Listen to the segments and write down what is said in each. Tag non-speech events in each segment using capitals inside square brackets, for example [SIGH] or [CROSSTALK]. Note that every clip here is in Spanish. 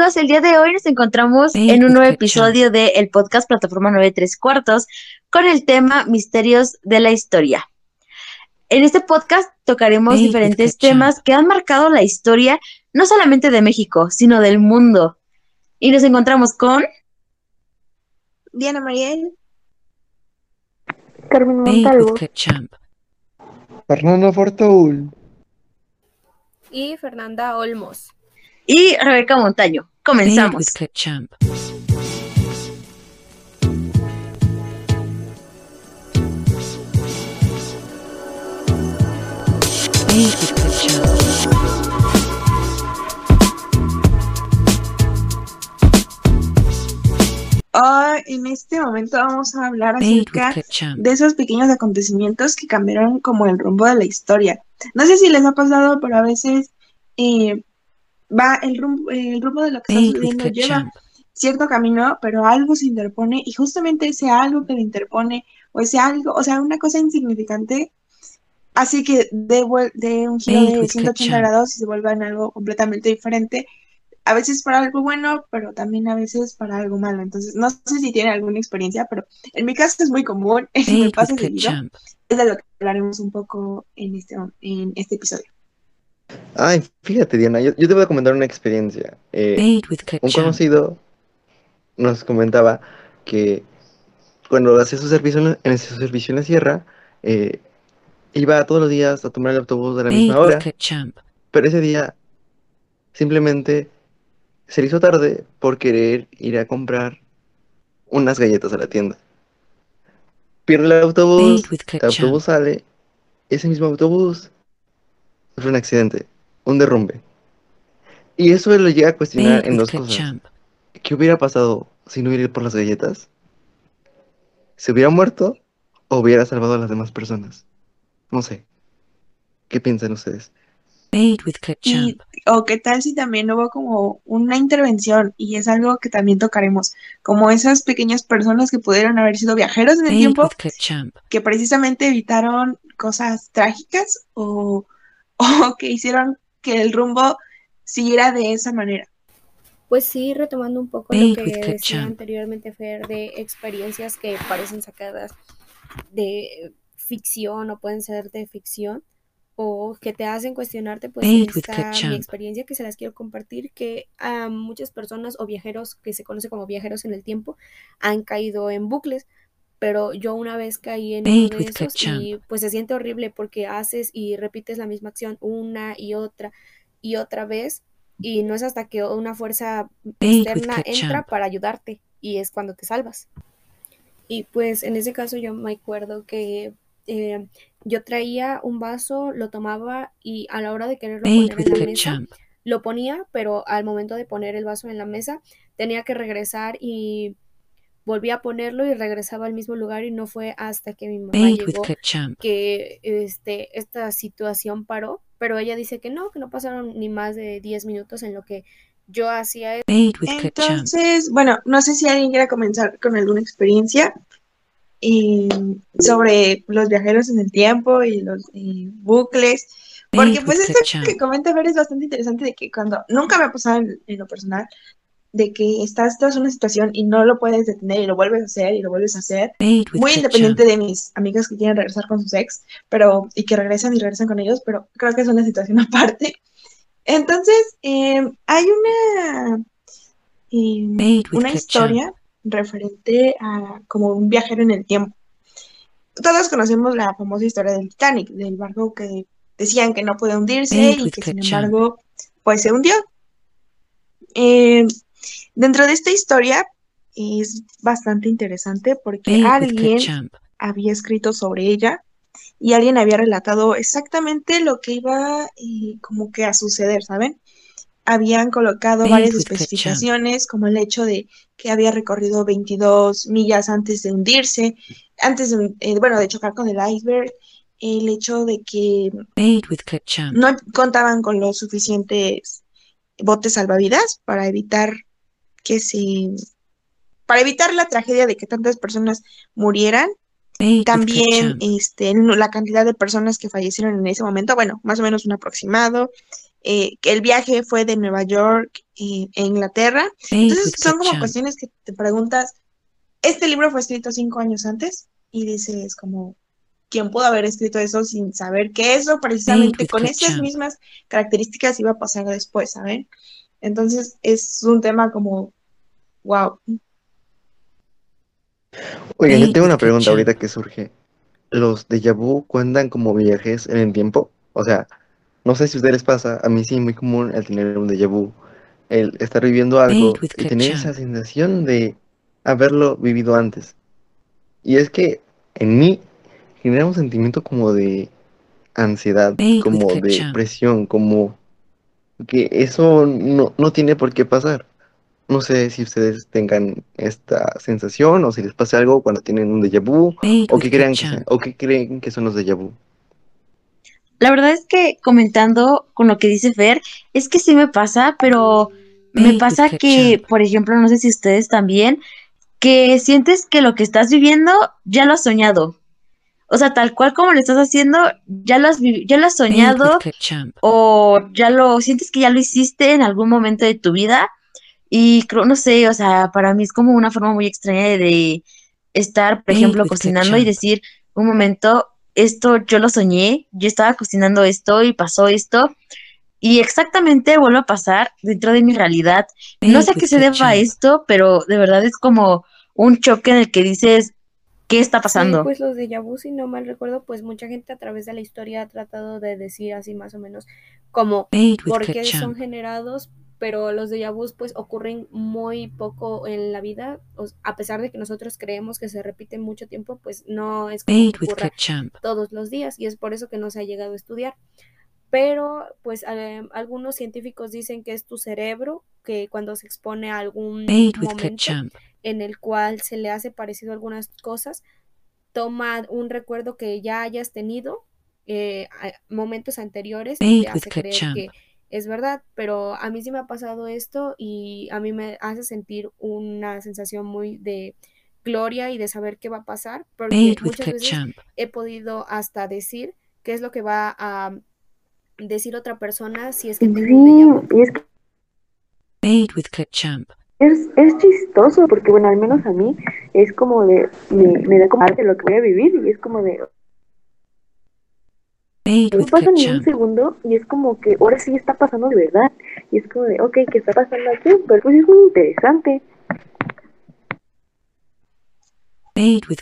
amigos, el día de hoy nos encontramos en un nuevo episodio del el podcast Plataforma 93 cuartos con el tema Misterios de la Historia. En este podcast tocaremos diferentes temas que han marcado la historia no solamente de México, sino del mundo. Y nos encontramos con Diana Mariel, Carmen Montalvo, Fernando Fortul y Fernanda Olmos. Y Rebeca Montaño. Comenzamos. en este momento vamos a hablar acerca de esos pequeños acontecimientos que cambiaron como el rumbo de la historia. No sé si les ha pasado, pero a veces eh, va el rumbo, el rumbo de lo que está sucediendo lleva cierto camino, pero algo se interpone y justamente ese algo que le interpone o ese algo, o sea, una cosa insignificante, así que de, de un giro de 180 grados y se vuelve en algo completamente diferente, a veces para algo bueno, pero también a veces para algo malo. Entonces, no sé si tiene alguna experiencia, pero en mi caso es muy común, [LAUGHS] me pasa seguido. Es de lo que hablaremos un poco en este, en este episodio. Ay, fíjate, Diana, yo, te voy a comentar una experiencia. Eh, un conocido nos comentaba que cuando hacía su servicio en, su servicio en la sierra, eh, iba todos los días a tomar el autobús de la misma hora. Pero ese día simplemente se le hizo tarde por querer ir a comprar unas galletas a la tienda. Pierde el autobús, el autobús sale, ese mismo autobús un accidente, un derrumbe. Y eso lo llega a cuestionar en dos cosas. ¿Qué hubiera pasado si no hubiera ido por las galletas? ¿Se hubiera muerto o hubiera salvado a las demás personas? No sé. ¿Qué piensan ustedes? o qué tal si también hubo como una intervención y es algo que también tocaremos, como esas pequeñas personas que pudieron haber sido viajeros en el tiempo, que precisamente evitaron cosas trágicas o o que hicieron que el rumbo siguiera de esa manera. Pues sí, retomando un poco lo que decía anteriormente Fer de experiencias que parecen sacadas de ficción o pueden ser de ficción o que te hacen cuestionarte, pues esta mi experiencia que se las quiero compartir, que a muchas personas o viajeros que se conoce como viajeros en el tiempo han caído en bucles pero yo una vez caí en uno de esos y pues se siente horrible porque haces y repites la misma acción una y otra y otra vez y no es hasta que una fuerza externa entra para ayudarte y es cuando te salvas. Y pues en ese caso yo me acuerdo que eh, yo traía un vaso, lo tomaba y a la hora de quererlo poner en la mesa, lo ponía, pero al momento de poner el vaso en la mesa tenía que regresar y volví a ponerlo y regresaba al mismo lugar y no fue hasta que mi mamá llegó que este, esta situación paró, pero ella dice que no, que no pasaron ni más de 10 minutos en lo que yo hacía eso. Entonces, bueno, no sé si alguien quiera comenzar con alguna experiencia eh, sobre los viajeros en el tiempo y los bucles, porque pues esto que comenta Ver es bastante interesante de que cuando nunca me ha pasado en lo personal, de que estás, en una situación y no lo puedes detener y lo vuelves a hacer y lo vuelves a hacer, muy independiente de mis amigas que quieren regresar con sus ex, pero y que regresan y regresan con ellos, pero creo que es una situación [LAUGHS] aparte. Entonces, em, hay una, em, una historia referente a como un viajero en el tiempo. Todos conocemos la famosa historia del Titanic, del barco que decían que no puede hundirse y que sin embargo, pues se hundió. Eh, Dentro de esta historia es bastante interesante porque alguien había escrito sobre ella y alguien había relatado exactamente lo que iba eh, como que a suceder, ¿saben? Habían colocado varias especificaciones, como el hecho de que había recorrido 22 millas antes de hundirse, antes de, eh, bueno, de chocar con el iceberg, el hecho de que no contaban con los suficientes botes salvavidas para evitar que se, para evitar la tragedia de que tantas personas murieran, también este, la cantidad de personas que fallecieron en ese momento, bueno, más o menos un aproximado, eh, que el viaje fue de Nueva York eh, a Inglaterra. Entonces son como cuestiones que te preguntas, este libro fue escrito cinco años antes y dices como, ¿quién pudo haber escrito eso sin saber que eso precisamente con esas mismas características iba a pasar después, ¿saben? Entonces es un tema como, wow. Oye, yo tengo una pregunta ahorita que surge. ¿Los de vu cuentan como viajes en el tiempo? O sea, no sé si a ustedes les pasa, a mí sí es muy común el tener un déjà vu, el estar viviendo algo y tener esa sensación de haberlo vivido antes. Y es que en mí genera un sentimiento como de ansiedad, como de presión, como que eso no, no tiene por qué pasar. No sé si ustedes tengan esta sensación o si les pasa algo cuando tienen un déjà vu o que, crean que, o que creen que son los déjà vu. La verdad es que comentando con lo que dice Fer, es que sí me pasa, pero me pasa que, por ejemplo, no sé si ustedes también, que sientes que lo que estás viviendo ya lo has soñado. O sea, tal cual como lo estás haciendo, ya lo has, ya lo has soñado o ya lo sientes que ya lo hiciste en algún momento de tu vida. Y creo, no sé, o sea, para mí es como una forma muy extraña de, estar, por ejemplo, cocinando y decir, un momento, esto yo lo soñé, yo estaba cocinando esto y pasó esto. Y exactamente vuelve a pasar dentro de mi realidad. No sé a qué se deba a esto, pero de verdad es como un choque en el que dices, ¿Qué está pasando? pues los de Yabu, si no mal recuerdo, pues mucha gente a través de la historia ha tratado de decir así más o menos como por qué son generados, pero los de vu pues ocurren muy poco en la vida, a pesar de que nosotros creemos que se repiten mucho tiempo, pues no es como ocurra todos los días y es por eso que no se ha llegado a estudiar. Pero pues algunos científicos dicen que es tu cerebro que cuando se expone a algún momento en el cual se le hace parecido algunas cosas, toma un recuerdo que ya hayas tenido eh, momentos anteriores y te hace creer que es verdad, pero a mí sí me ha pasado esto y a mí me hace sentir una sensación muy de gloria y de saber qué va a pasar, porque muchas veces he podido hasta decir qué es lo que va a decir otra persona si es que tengo es, es chistoso porque, bueno, al menos a mí es como de, me, da como arte lo que voy a vivir y es como de... no pasa ni un segundo y es como que ahora sí está pasando de verdad. Y es como de, ok, ¿qué está pasando aquí? Pero pues es muy interesante.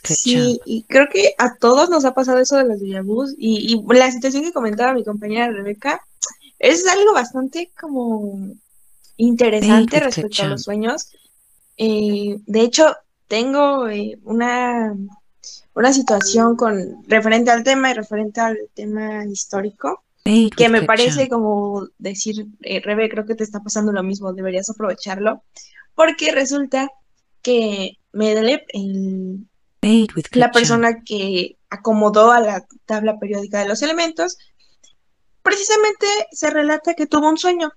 Sí, y creo que a todos nos ha pasado eso de los déjà y, y la situación que comentaba mi compañera Rebeca es algo bastante como interesante respecto a los sueños. Eh, de hecho, tengo eh, una, una situación con referente al tema y referente al tema histórico que me parece como decir, eh, Rebe, creo que te está pasando lo mismo, deberías aprovecharlo, porque resulta que Medley, la persona que acomodó a la tabla periódica de los elementos, precisamente se relata que tuvo un sueño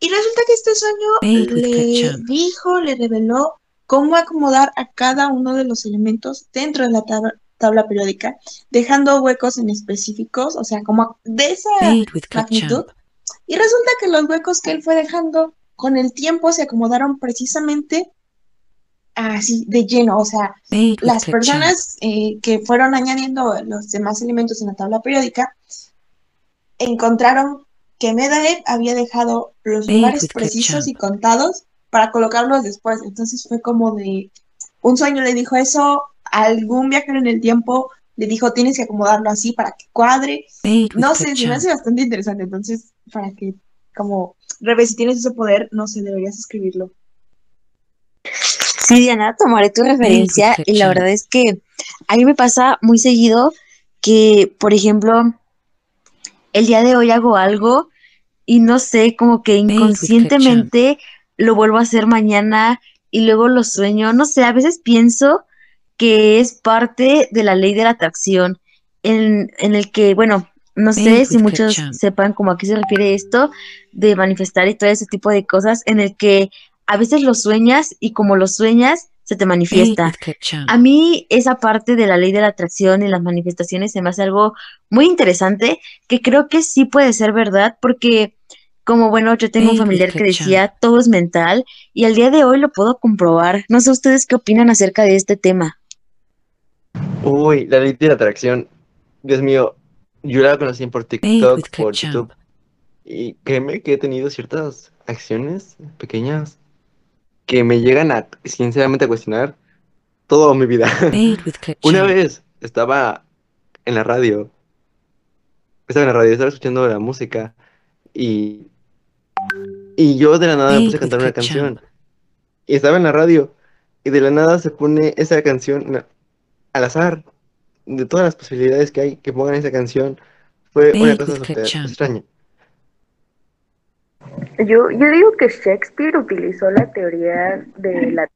y resulta que este sueño le dijo, le reveló cómo acomodar a cada uno de los elementos dentro de la tabla, periódica, dejando huecos en específicos, o sea, como de esa magnitud. Y resulta que los huecos que él fue dejando con el tiempo se acomodaron precisamente así de lleno, o sea, las personas eh, que fueron añadiendo los demás elementos en la tabla periódica encontraron que Medaed había dejado los lugares precisos y contados para colocarlos después. Entonces fue como de un sueño le dijo eso, algún viajero en el tiempo le dijo tienes que acomodarlo así para que cuadre. no sé, se me hace bastante interesante. Entonces, para que, como, Rebe, si tienes ese poder, no sé, deberías escribirlo. Sí, Diana, tomaré tu referencia y la verdad es que a mí me pasa muy seguido que, por ejemplo, el día de hoy hago algo y no sé, como que inconscientemente lo vuelvo a hacer mañana y luego lo sueño. No sé, a veces pienso que es parte de la ley de la atracción, en, en el que, bueno, no sé si muchos sepan como a qué se refiere esto de manifestar y todo ese tipo de cosas, en el que a veces lo sueñas y como lo sueñas, se te manifiesta. A mí esa parte de la ley de la atracción y las manifestaciones se me hace algo muy interesante que creo que sí puede ser verdad porque como bueno, yo tengo un familiar que decía todo es mental y al día de hoy lo puedo comprobar. No sé ustedes qué opinan acerca de este tema. Uy, la ley de la atracción. Dios mío, yo la conocí por TikTok, por YouTube. Y créeme que he tenido ciertas acciones pequeñas que me llegan a, sinceramente, a cuestionar toda mi vida. [LAUGHS] Una vez estaba en la radio. Estaba en la radio, estaba escuchando la música. Y, y yo de la nada me puse a cantar una canción. Y estaba en la radio. Y de la nada se pone esa canción al azar. De todas las posibilidades que hay que pongan esa canción. Fue una cosa extraña. Yo, yo digo que Shakespeare utilizó la teoría de la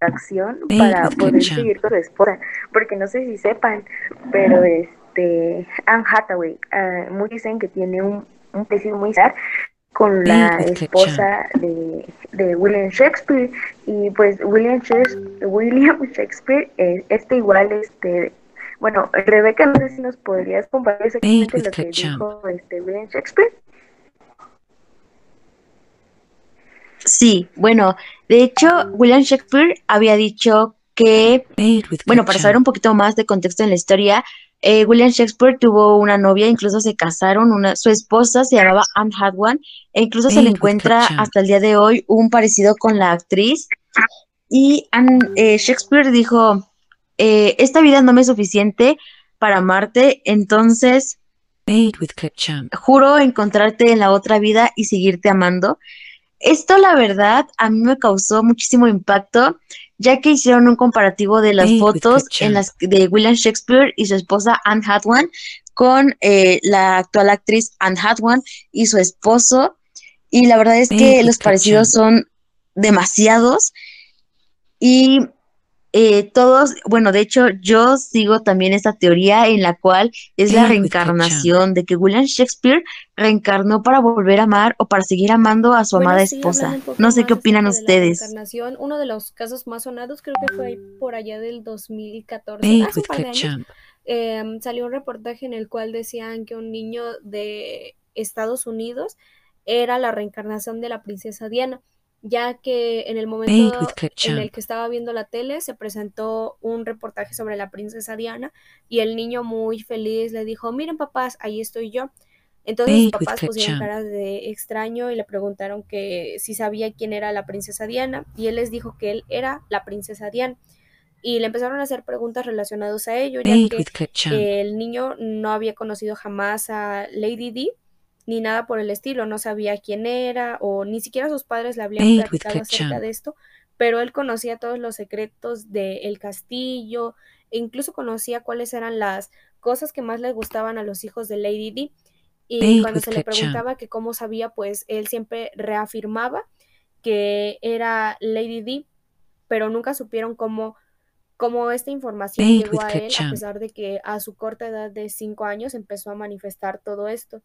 acción para poder seguir con su esposa, porque no sé si sepan, pero este Anne Hathaway, uh, muchos dicen que tiene un, un muy sar con la esposa de, de, William Shakespeare y pues William [LAUGHS] Shakespeare, William Shakespeare eh, este igual este bueno Rebeca no sé si nos podrías compartir exactamente lo que dijo este William Shakespeare Sí, bueno, de hecho, William Shakespeare había dicho que, bueno, para saber un poquito más de contexto en la historia, eh, William Shakespeare tuvo una novia, incluso se casaron, una, su esposa se llamaba Anne Hathaway, e incluso se le encuentra hasta el día de hoy un parecido con la actriz. Y eh, Shakespeare dijo, eh, esta vida no me es suficiente para amarte, entonces juro encontrarte en la otra vida y seguirte amando. Esto, la verdad, a mí me causó muchísimo impacto, ya que hicieron un comparativo de las fotos en las de William Shakespeare y su esposa Anne Hathaway con eh, la actual actriz Anne Hathaway y su esposo. Y la verdad es que los parecidos son demasiados. Y eh, todos, bueno, de hecho yo sigo también esta teoría en la cual es la reencarnación de que William Shakespeare reencarnó para volver a amar o para seguir amando a su amada esposa. No sé qué opinan ustedes. reencarnación, uno de los casos más sonados creo que fue por allá del 2014, hace un par de años, em, salió un reportaje en el cual decían que un niño de Estados Unidos era la reencarnación de la princesa Diana ya que en el momento en el que estaba viendo la tele se presentó un reportaje sobre la princesa Diana y el niño muy feliz le dijo, miren papás, ahí estoy yo. Entonces sus papás pusieron cara de extraño y le preguntaron que si sabía quién era la princesa Diana y él les dijo que él era la princesa Diana. Y le empezaron a hacer preguntas relacionadas a ello, ya que el niño no había conocido jamás a Lady Di ni nada por el estilo, no sabía quién era o ni siquiera sus padres le habían platicado acerca de esto, pero él conocía todos los secretos del castillo e incluso conocía cuáles eran las cosas que más le gustaban a los hijos de Lady Di. Y cuando se le preguntaba que cómo sabía, pues él siempre reafirmaba que era Lady Di, pero nunca supieron cómo, cómo esta información llegó a él, a pesar de que a su corta edad de cinco años empezó a manifestar todo esto.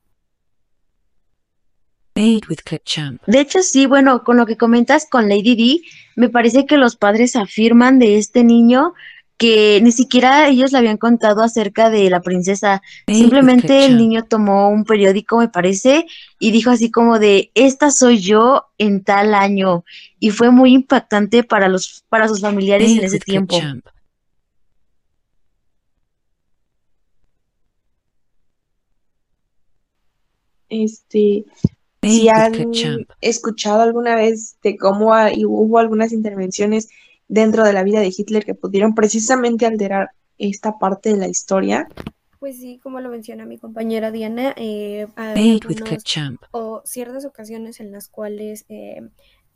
De hecho, sí, bueno, con lo que comentas con Lady D, me parece que los padres afirman de este niño que ni siquiera ellos le habían contado acerca de la princesa. Simplemente el niño tomó un periódico, me parece, y dijo así como de, esta soy yo en tal año. Y fue muy impactante para, los, para sus familiares en ese tiempo. Este, si han escuchado alguna vez de cómo hubo algunas intervenciones dentro de la vida de Hitler que pudieron precisamente alterar esta parte de la historia. Pues sí, como lo menciona mi compañera Diana, eh, hay o ciertas ocasiones en las cuales eh,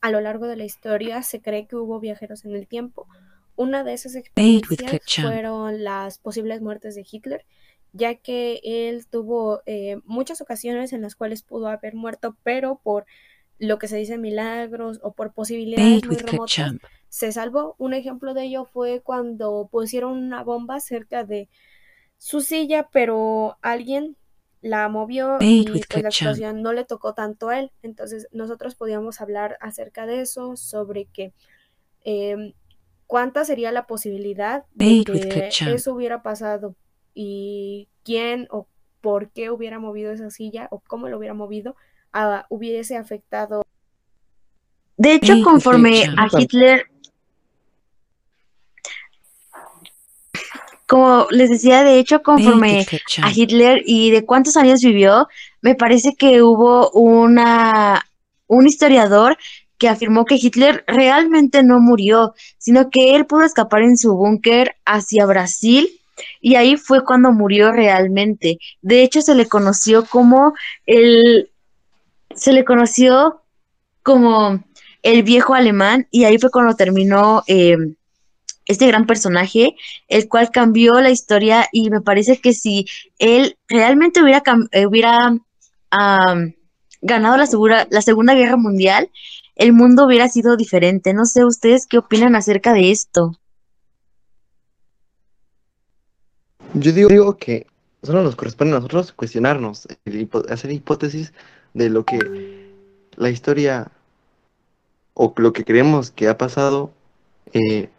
a lo largo de la historia se cree que hubo viajeros en el tiempo. Una de esas experiencias fueron las posibles muertes de Hitler ya que él tuvo eh, muchas ocasiones en las cuales pudo haber muerto, pero por lo que se dice milagros o por posibilidades muy remotas, se salvó. Un ejemplo de ello fue cuando pusieron una bomba cerca de su silla, pero alguien la movió y pues, la explosión no le tocó tanto a él. Entonces nosotros podíamos hablar acerca de eso, sobre que em, ¿cuánta sería la posibilidad de que eso hubiera pasado? ¿Y quién o por qué hubiera movido esa silla o cómo lo hubiera movido hubiese afectado? De hecho, conforme a Hitler como les decía, de hecho, conforme a Hitler y de cuántos años vivió, me parece que hubo una un historiador que afirmó que Hitler realmente no murió, sino que él pudo escapar en su búnker hacia Brasil y ahí fue cuando murió realmente. De hecho, se le conoció como el se le conoció como el viejo alemán y ahí fue cuando terminó eh, este gran personaje, el cual cambió la historia y me parece que si él realmente hubiera, eh, hubiera ganado la, segura, la Segunda Guerra Mundial, el mundo hubiera sido diferente. No sé ustedes qué opinan acerca de esto. Yo digo, que solo nos corresponde a nosotros cuestionarnos, hacer hipótesis de lo que la historia o lo que creemos que ha pasado eh,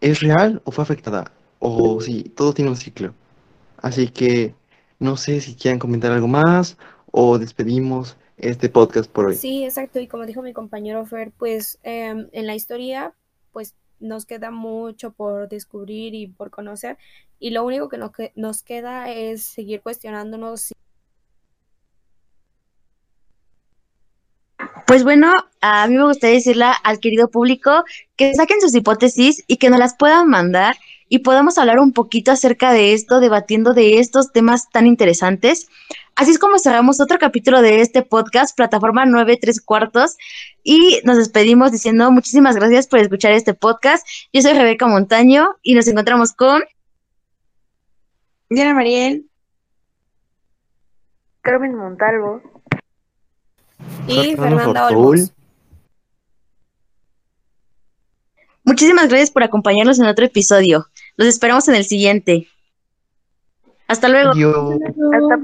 ¿Es real o fue afectada? O sí, todo tiene un ciclo. Así que no sé si quieren comentar algo más o despedimos este podcast por hoy. Sí, exacto. Y como dijo mi compañero Fer, pues em, en la historia, pues nos queda mucho por descubrir y por conocer. Y lo único que nos queda es seguir cuestionándonos Pues bueno, a mí me gustaría decirle al querido público que saquen sus hipótesis y que nos las puedan mandar y podamos hablar un poquito acerca de esto, debatiendo de estos temas tan interesantes. Así es como cerramos otro capítulo de este podcast, plataforma 9 3 cuartos, y nos despedimos diciendo muchísimas gracias por escuchar este podcast. Yo soy Rebeca Montaño y nos encontramos con Diana Mariel, Carmen Montalvo y Fernanda Olmos. Muchísimas gracias por acompañarnos en otro episodio. Los esperamos en el siguiente. Hasta luego. Hasta